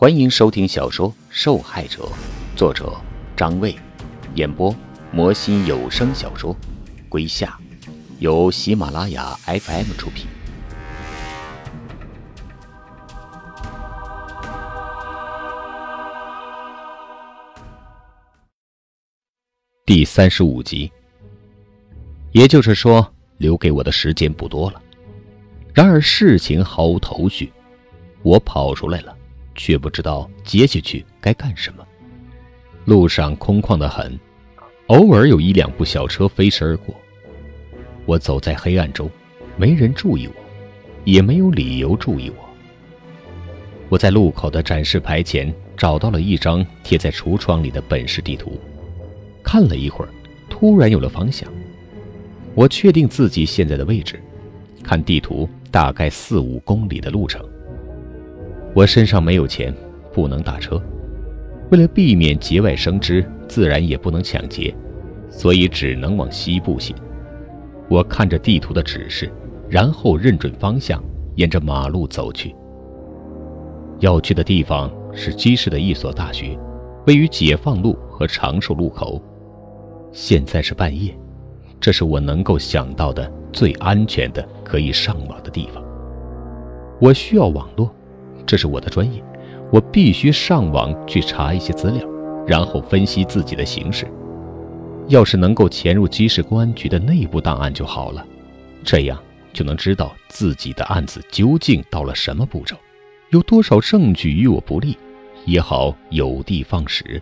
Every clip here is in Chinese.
欢迎收听小说《受害者》，作者张卫，演播魔心有声小说《归夏》，由喜马拉雅 FM 出品。第三十五集，也就是说，留给我的时间不多了。然而事情毫无头绪，我跑出来了。却不知道接下去该干什么。路上空旷的很，偶尔有一两部小车飞驰而过。我走在黑暗中，没人注意我，也没有理由注意我。我在路口的展示牌前找到了一张贴在橱窗里的本市地图，看了一会儿，突然有了方向。我确定自己现在的位置，看地图，大概四五公里的路程。我身上没有钱，不能打车。为了避免节外生枝，自然也不能抢劫，所以只能往西部行。我看着地图的指示，然后认准方向，沿着马路走去。要去的地方是基市的一所大学，位于解放路和长寿路口。现在是半夜，这是我能够想到的最安全的可以上网的地方。我需要网络。这是我的专业，我必须上网去查一些资料，然后分析自己的形势。要是能够潜入基市公安局的内部档案就好了，这样就能知道自己的案子究竟到了什么步骤，有多少证据与我不利，也好有的放矢。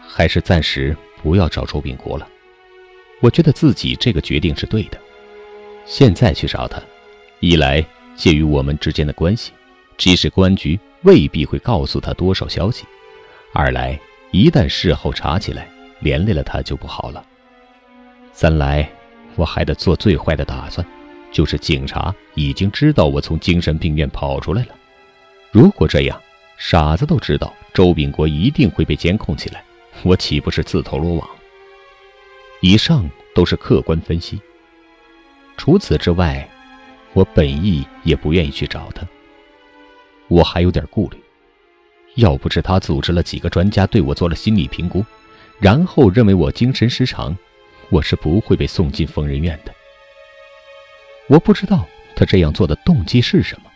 还是暂时不要找周炳国了，我觉得自己这个决定是对的。现在去找他，一来。介于我们之间的关系，即使公安局未必会告诉他多少消息；二来，一旦事后查起来，连累了他就不好了；三来，我还得做最坏的打算，就是警察已经知道我从精神病院跑出来了。如果这样，傻子都知道周炳国一定会被监控起来，我岂不是自投罗网？以上都是客观分析。除此之外。我本意也不愿意去找他，我还有点顾虑。要不是他组织了几个专家对我做了心理评估，然后认为我精神失常，我是不会被送进疯人院的。我不知道他这样做的动机是什么，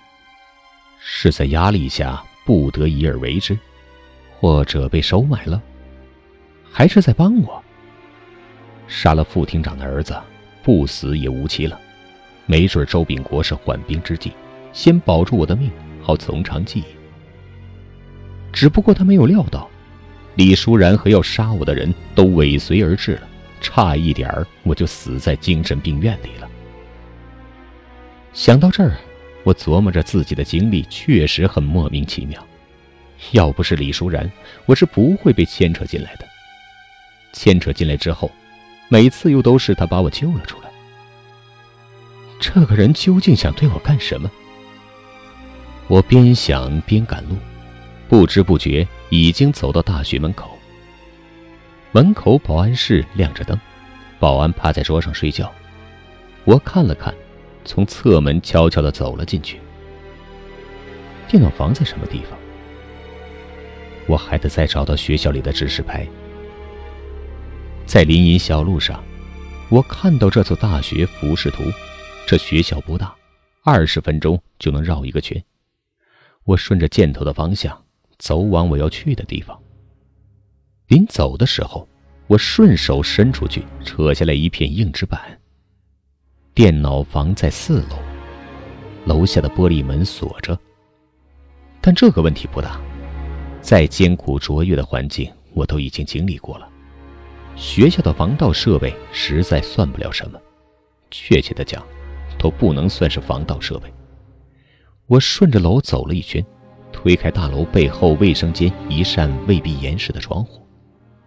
是在压力下不得已而为之，或者被收买了，还是在帮我？杀了副厅长的儿子，不死也无期了。没准周炳国是缓兵之计，先保住我的命，好从长计议。只不过他没有料到，李淑然和要杀我的人都尾随而至了，差一点儿我就死在精神病院里了。想到这儿，我琢磨着自己的经历确实很莫名其妙。要不是李淑然，我是不会被牵扯进来的。牵扯进来之后，每次又都是他把我救了出来。这个人究竟想对我干什么？我边想边赶路，不知不觉已经走到大学门口。门口保安室亮着灯，保安趴在桌上睡觉。我看了看，从侧门悄悄地走了进去。电脑房在什么地方？我还得再找到学校里的指示牌。在林荫小路上，我看到这座大学服饰图。这学校不大，二十分钟就能绕一个圈。我顺着箭头的方向走往我要去的地方。临走的时候，我顺手伸出去，扯下来一片硬纸板。电脑房在四楼，楼下的玻璃门锁着。但这个问题不大，再艰苦卓越的环境我都已经经历过了。学校的防盗设备实在算不了什么，确切的讲。都不能算是防盗设备。我顺着楼走了一圈，推开大楼背后卫生间一扇未闭严实的窗户，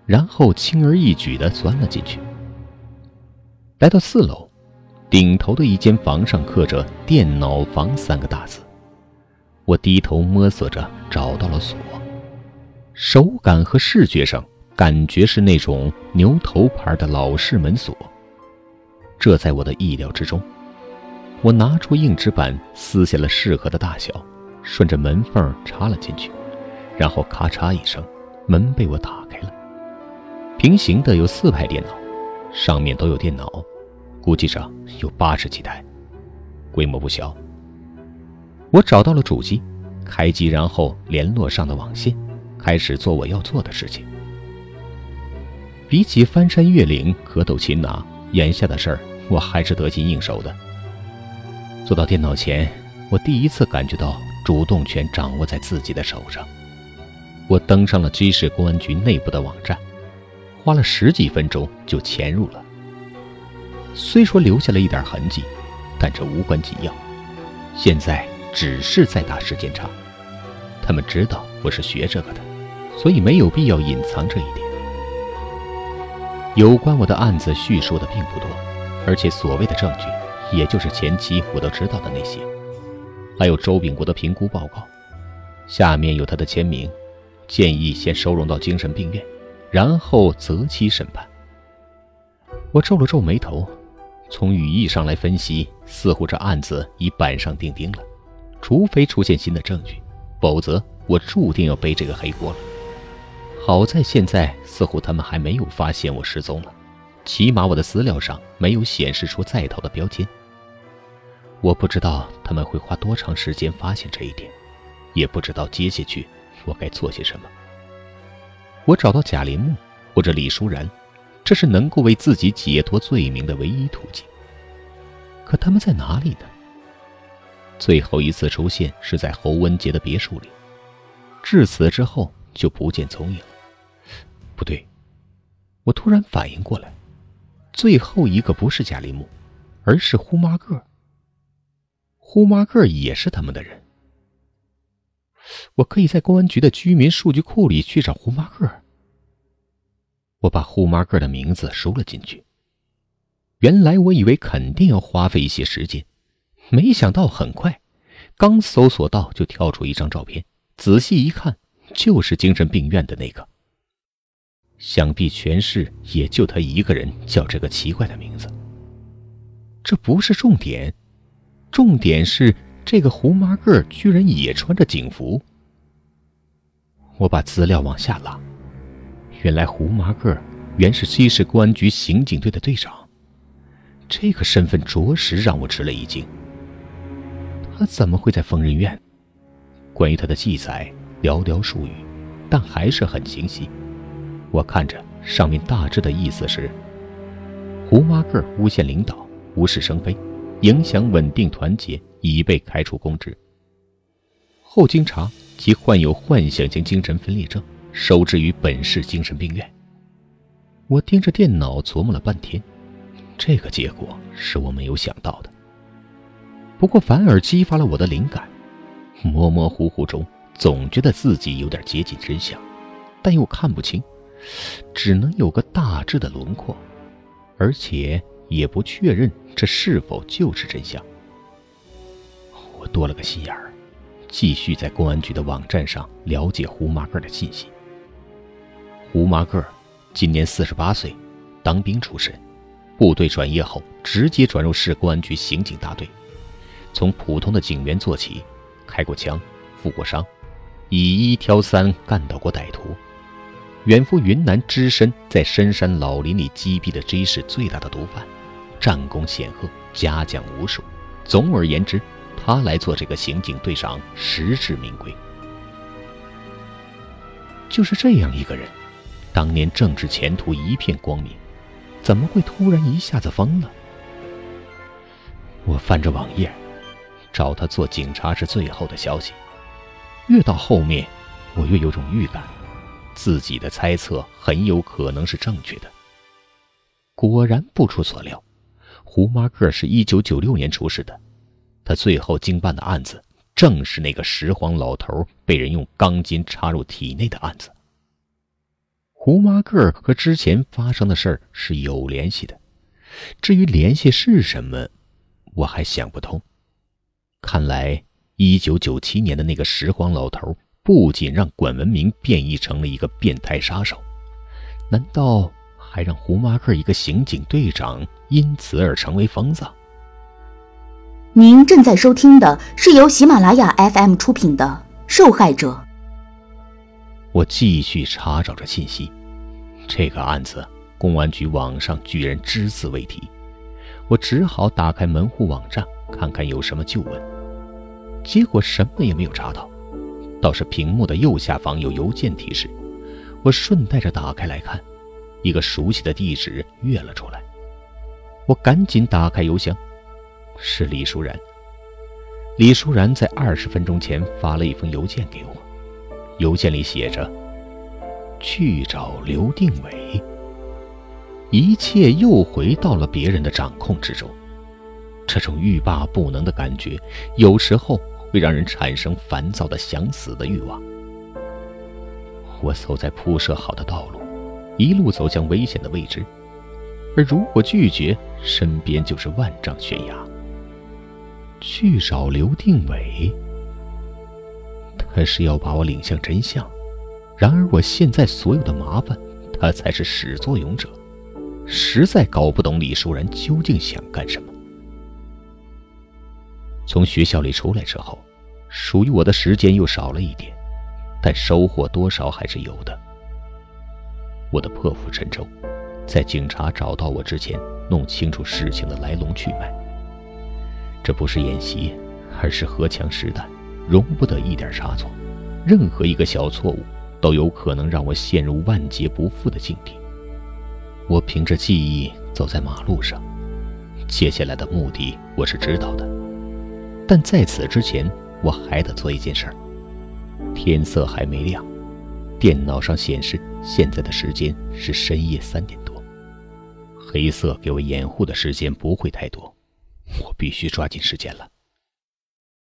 然后轻而易举地钻了进去。来到四楼，顶头的一间房上刻着“电脑房”三个大字。我低头摸索着找到了锁，手感和视觉上感觉是那种牛头牌的老式门锁，这在我的意料之中。我拿出硬纸板，撕下了适合的大小，顺着门缝插了进去，然后咔嚓一声，门被我打开了。平行的有四排电脑，上面都有电脑，估计上有八十几台，规模不小。我找到了主机，开机，然后联络上的网线，开始做我要做的事情。比起翻山越岭、格斗擒拿，眼下的事儿我还是得心应手的。坐到电脑前，我第一次感觉到主动权掌握在自己的手上。我登上了 G 市公安局内部的网站，花了十几分钟就潜入了。虽说留下了一点痕迹，但这无关紧要。现在只是在打时间差。他们知道我是学这个的，所以没有必要隐藏这一点。有关我的案子叙述的并不多，而且所谓的证据，也就是前期我都知道的那些，还有周炳国的评估报告，下面有他的签名，建议先收容到精神病院，然后择期审判。我皱了皱眉头，从语义上来分析，似乎这案子已板上钉钉了，除非出现新的证据，否则我注定要背这个黑锅了。好在现在似乎他们还没有发现我失踪了，起码我的资料上没有显示出在逃的标签。我不知道他们会花多长时间发现这一点，也不知道接下去我该做些什么。我找到贾林木或者李淑然，这是能够为自己解脱罪名的唯一途径。可他们在哪里呢？最后一次出现是在侯文杰的别墅里，至此之后就不见踪影。不对，我突然反应过来，最后一个不是贾林木，而是胡麻个。胡麻个也是他们的人。我可以在公安局的居民数据库里去找胡麻个。我把胡麻个的名字输了进去。原来我以为肯定要花费一些时间，没想到很快，刚搜索到就跳出一张照片，仔细一看，就是精神病院的那个。想必全市也就他一个人叫这个奇怪的名字。这不是重点，重点是这个胡麻个居然也穿着警服。我把资料往下拉，原来胡麻个原是西市公安局刑警队的队长，这个身份着实让我吃了一惊。他怎么会在疯人院？关于他的记载寥寥数语，但还是很清晰。我看着上面大致的意思是：胡麻个诬陷领导，无事生非，影响稳定团结，已被开除公职。后经查，其患有幻想型精神分裂症，收治于本市精神病院。我盯着电脑琢磨了半天，这个结果是我没有想到的。不过反而激发了我的灵感，模模糊糊中总觉得自己有点接近真相，但又看不清。只能有个大致的轮廓，而且也不确认这是否就是真相。我多了个心眼儿，继续在公安局的网站上了解胡麻个的信息。胡麻个今年四十八岁，当兵出身，部队转业后直接转入市公安局刑警大队，从普通的警员做起，开过枪，负过伤，以一挑三干倒过歹徒。远赴云南只身在深山老林里击毙的 J 市最大的毒贩，战功显赫，嘉奖无数。总而言之，他来做这个刑警队长实至名归。就是这样一个人，当年政治前途一片光明，怎么会突然一下子疯了？我翻着网页，找他做警察是最后的消息。越到后面，我越有种预感。自己的猜测很有可能是正确的。果然不出所料，胡麻个是一九九六年出事的，他最后经办的案子正是那个拾荒老头被人用钢筋插入体内的案子。胡麻个和之前发生的事儿是有联系的，至于联系是什么，我还想不通。看来一九九七年的那个拾荒老头。不仅让管文明变异成了一个变态杀手，难道还让胡马克一个刑警队长因此而成为疯子？您正在收听的是由喜马拉雅 FM 出品的《受害者》。我继续查找着信息，这个案子公安局网上居然只字未提，我只好打开门户网站看看有什么旧闻。结果什么也没有查到，倒是屏幕的右下方有邮件提示。我顺带着打开来看，一个熟悉的地址跃了出来。我赶紧打开邮箱。是李淑然。李淑然在二十分钟前发了一封邮件给我，邮件里写着：“去找刘定伟。”一切又回到了别人的掌控之中。这种欲罢不能的感觉，有时候会让人产生烦躁的想死的欲望。我走在铺设好的道路，一路走向危险的未知，而如果拒绝，身边就是万丈悬崖。去找刘定伟，他是要把我领向真相。然而我现在所有的麻烦，他才是始作俑者。实在搞不懂李淑然究竟想干什么。从学校里出来之后，属于我的时间又少了一点，但收获多少还是有的。我的破釜沉舟，在警察找到我之前，弄清楚事情的来龙去脉。这不是演习，而是荷枪实弹，容不得一点差错。任何一个小错误，都有可能让我陷入万劫不复的境地。我凭着记忆走在马路上，接下来的目的我是知道的，但在此之前，我还得做一件事儿。天色还没亮，电脑上显示现在的时间是深夜三点多，黑色给我掩护的时间不会太多。我必须抓紧时间了。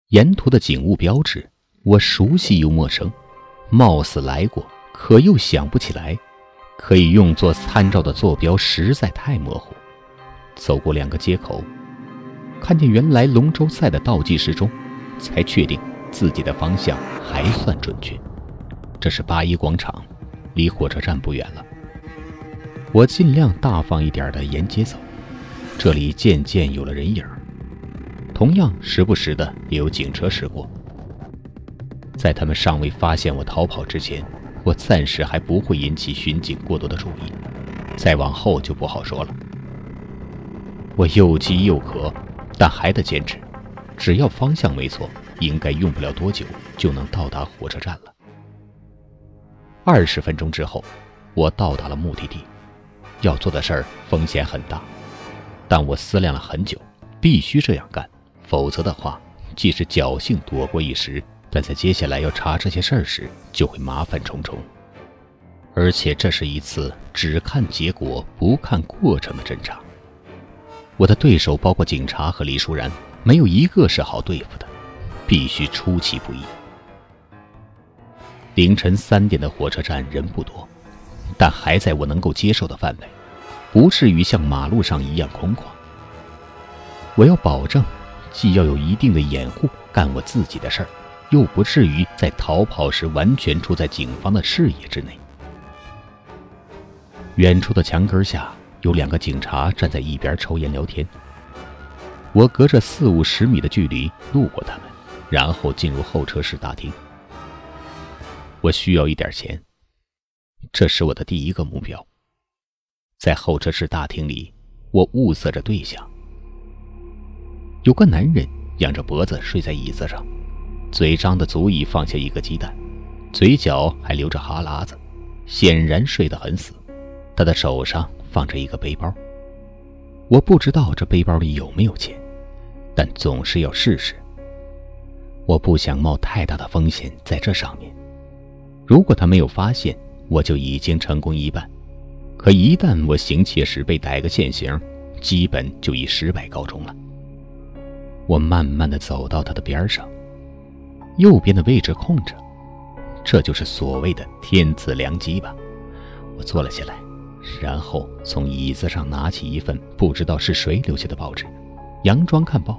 沿途的景物标志，我熟悉又陌生，貌似来过，可又想不起来。可以用作参照的坐标实在太模糊。走过两个街口，看见原来龙舟赛的倒计时钟，才确定自己的方向还算准确。这是八一广场，离火车站不远了。我尽量大方一点的沿街走。这里渐渐有了人影，同样时不时的也有警车驶过。在他们尚未发现我逃跑之前，我暂时还不会引起巡警过多的注意，再往后就不好说了。我又饥又渴，但还得坚持。只要方向没错，应该用不了多久就能到达火车站了。二十分钟之后，我到达了目的地。要做的事儿风险很大。但我思量了很久，必须这样干，否则的话，即使侥幸躲过一时，但在接下来要查这些事儿时，就会麻烦重重。而且这是一次只看结果不看过程的侦查。我的对手包括警察和李淑然，没有一个是好对付的，必须出其不意。凌晨三点的火车站人不多，但还在我能够接受的范围。不至于像马路上一样空旷。我要保证，既要有一定的掩护，干我自己的事儿，又不至于在逃跑时完全处在警方的视野之内。远处的墙根下有两个警察站在一边抽烟聊天。我隔着四五十米的距离路过他们，然后进入候车室大厅。我需要一点钱，这是我的第一个目标。在候车室大厅里，我物色着对象。有个男人仰着脖子睡在椅子上，嘴张得足以放下一个鸡蛋，嘴角还流着哈喇子，显然睡得很死。他的手上放着一个背包，我不知道这背包里有没有钱，但总是要试试。我不想冒太大的风险在这上面。如果他没有发现，我就已经成功一半。可一旦我行窃时被逮个现行，基本就以失败告终了。我慢慢的走到他的边上，右边的位置空着，这就是所谓的天赐良机吧。我坐了下来，然后从椅子上拿起一份不知道是谁留下的报纸，佯装看报，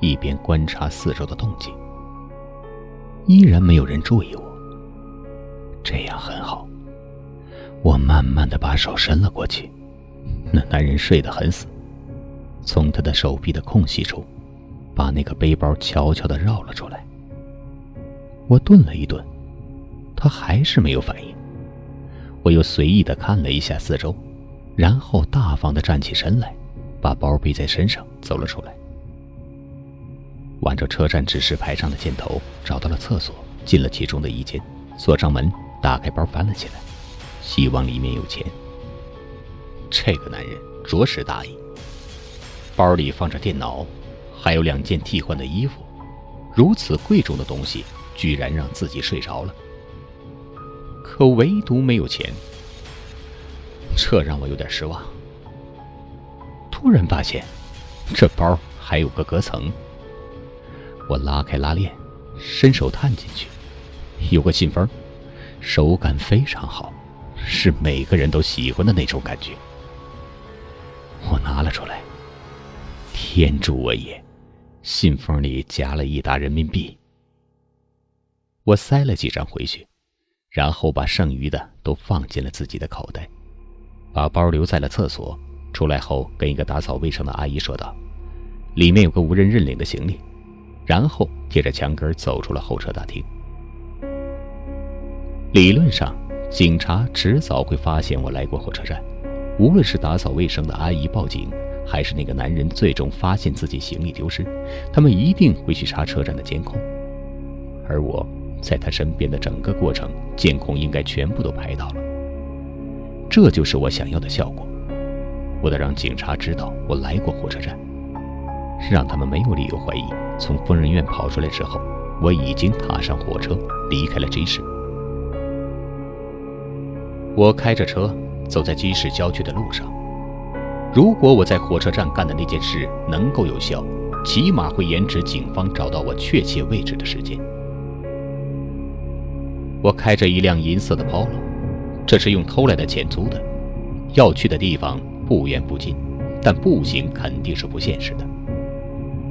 一边观察四周的动静。依然没有人注意我，这样很好。我慢慢的把手伸了过去，那男人睡得很死，从他的手臂的空隙处，把那个背包悄悄的绕了出来。我顿了一顿，他还是没有反应。我又随意地看了一下四周，然后大方地站起身来，把包背在身上走了出来。挽着车站指示牌上的箭头，找到了厕所，进了其中的一间，锁上门，打开包翻了起来，希望里面有钱。这个男人着实大意。包里放着电脑，还有两件替换的衣服，如此贵重的东西，居然让自己睡着了。可唯独没有钱，这让我有点失望。突然发现，这包还有个隔层。我拉开拉链，伸手探进去，有个信封，手感非常好，是每个人都喜欢的那种感觉。我拿了出来。天助我也！信封里夹了一沓人民币。我塞了几张回去，然后把剩余的都放进了自己的口袋，把包留在了厕所。出来后，跟一个打扫卫生的阿姨说道：“里面有个无人认领的行李。”然后贴着墙根走出了候车大厅。理论上，警察迟早会发现我来过火车站，无论是打扫卫生的阿姨报警。还是那个男人最终发现自己行李丢失，他们一定会去查车站的监控，而我在他身边的整个过程，监控应该全部都拍到了。这就是我想要的效果。我得让警察知道我来过火车站，让他们没有理由怀疑。从疯人院跑出来之后，我已经踏上火车，离开了集市。我开着车走在集市郊区的路上。如果我在火车站干的那件事能够有效，起码会延迟警方找到我确切位置的时间。我开着一辆银色的 Polo，这是用偷来的钱租的，要去的地方不远不近，但步行肯定是不现实的。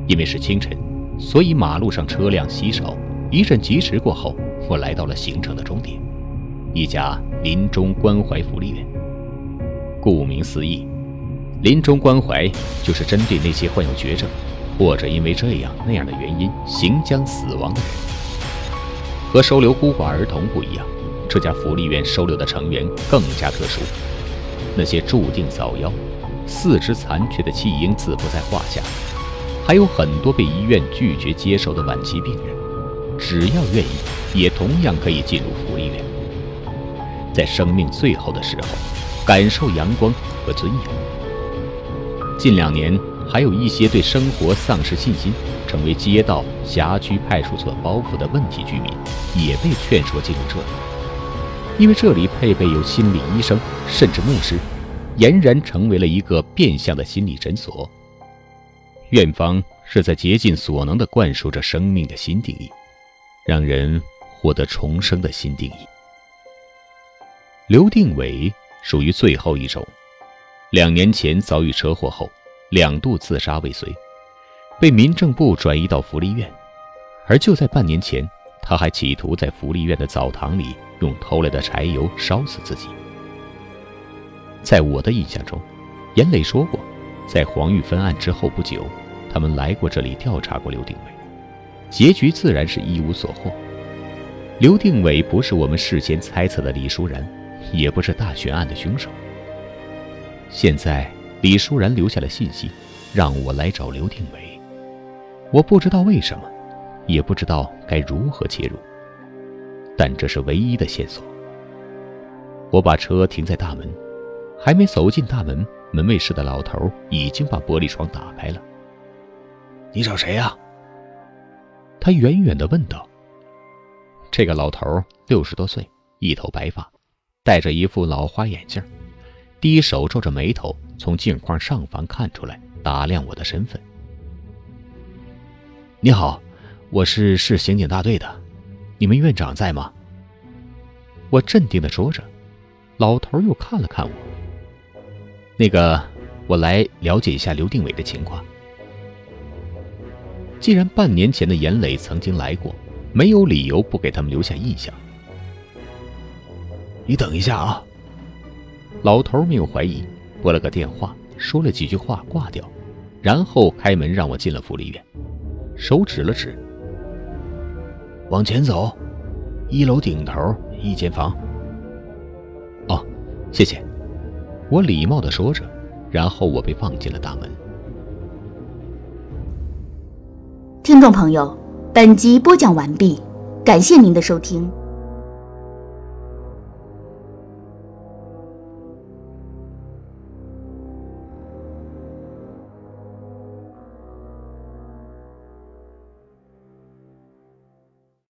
因为是清晨，所以马路上车辆稀少。一阵疾驰过后，我来到了行程的终点——一家临终关怀福利院。顾名思义。临终关怀就是针对那些患有绝症，或者因为这样那样的原因行将死亡的人。和收留孤寡儿童不一样，这家福利院收留的成员更加特殊。那些注定早夭、四肢残缺的弃婴自不在话下，还有很多被医院拒绝接受的晚期病人，只要愿意，也同样可以进入福利院，在生命最后的时候，感受阳光和尊严。近两年，还有一些对生活丧失信心、成为街道、辖区派出所包袱的问题居民，也被劝说进入这里，因为这里配备有心理医生，甚至牧师，俨然成为了一个变相的心理诊所。院方是在竭尽所能地灌输着生命的新定义，让人获得重生的新定义。刘定伟属于最后一种。两年前遭遇车祸后，两度自杀未遂，被民政部转移到福利院。而就在半年前，他还企图在福利院的澡堂里用偷来的柴油烧死自己。在我的印象中，严磊说过，在黄玉芬案之后不久，他们来过这里调查过刘定伟，结局自然是一无所获。刘定伟不是我们事先猜测的李淑然，也不是大悬案的凶手。现在李淑然留下了信息，让我来找刘定伟。我不知道为什么，也不知道该如何切入，但这是唯一的线索。我把车停在大门，还没走进大门，门卫室的老头已经把玻璃窗打开了。你找谁呀？他远远地问道。这个老头六十多岁，一头白发，戴着一副老花眼镜。低手皱着眉头，从镜框上方看出来，打量我的身份。你好，我是市刑警大队的，你们院长在吗？我镇定的说着，老头又看了看我。那个，我来了解一下刘定伟的情况。既然半年前的严磊曾经来过，没有理由不给他们留下印象。你等一下啊。老头没有怀疑，拨了个电话，说了几句话，挂掉，然后开门让我进了福利院。手指了指，往前走，一楼顶头一间房。哦，谢谢。我礼貌的说着，然后我被放进了大门。听众朋友，本集播讲完毕，感谢您的收听。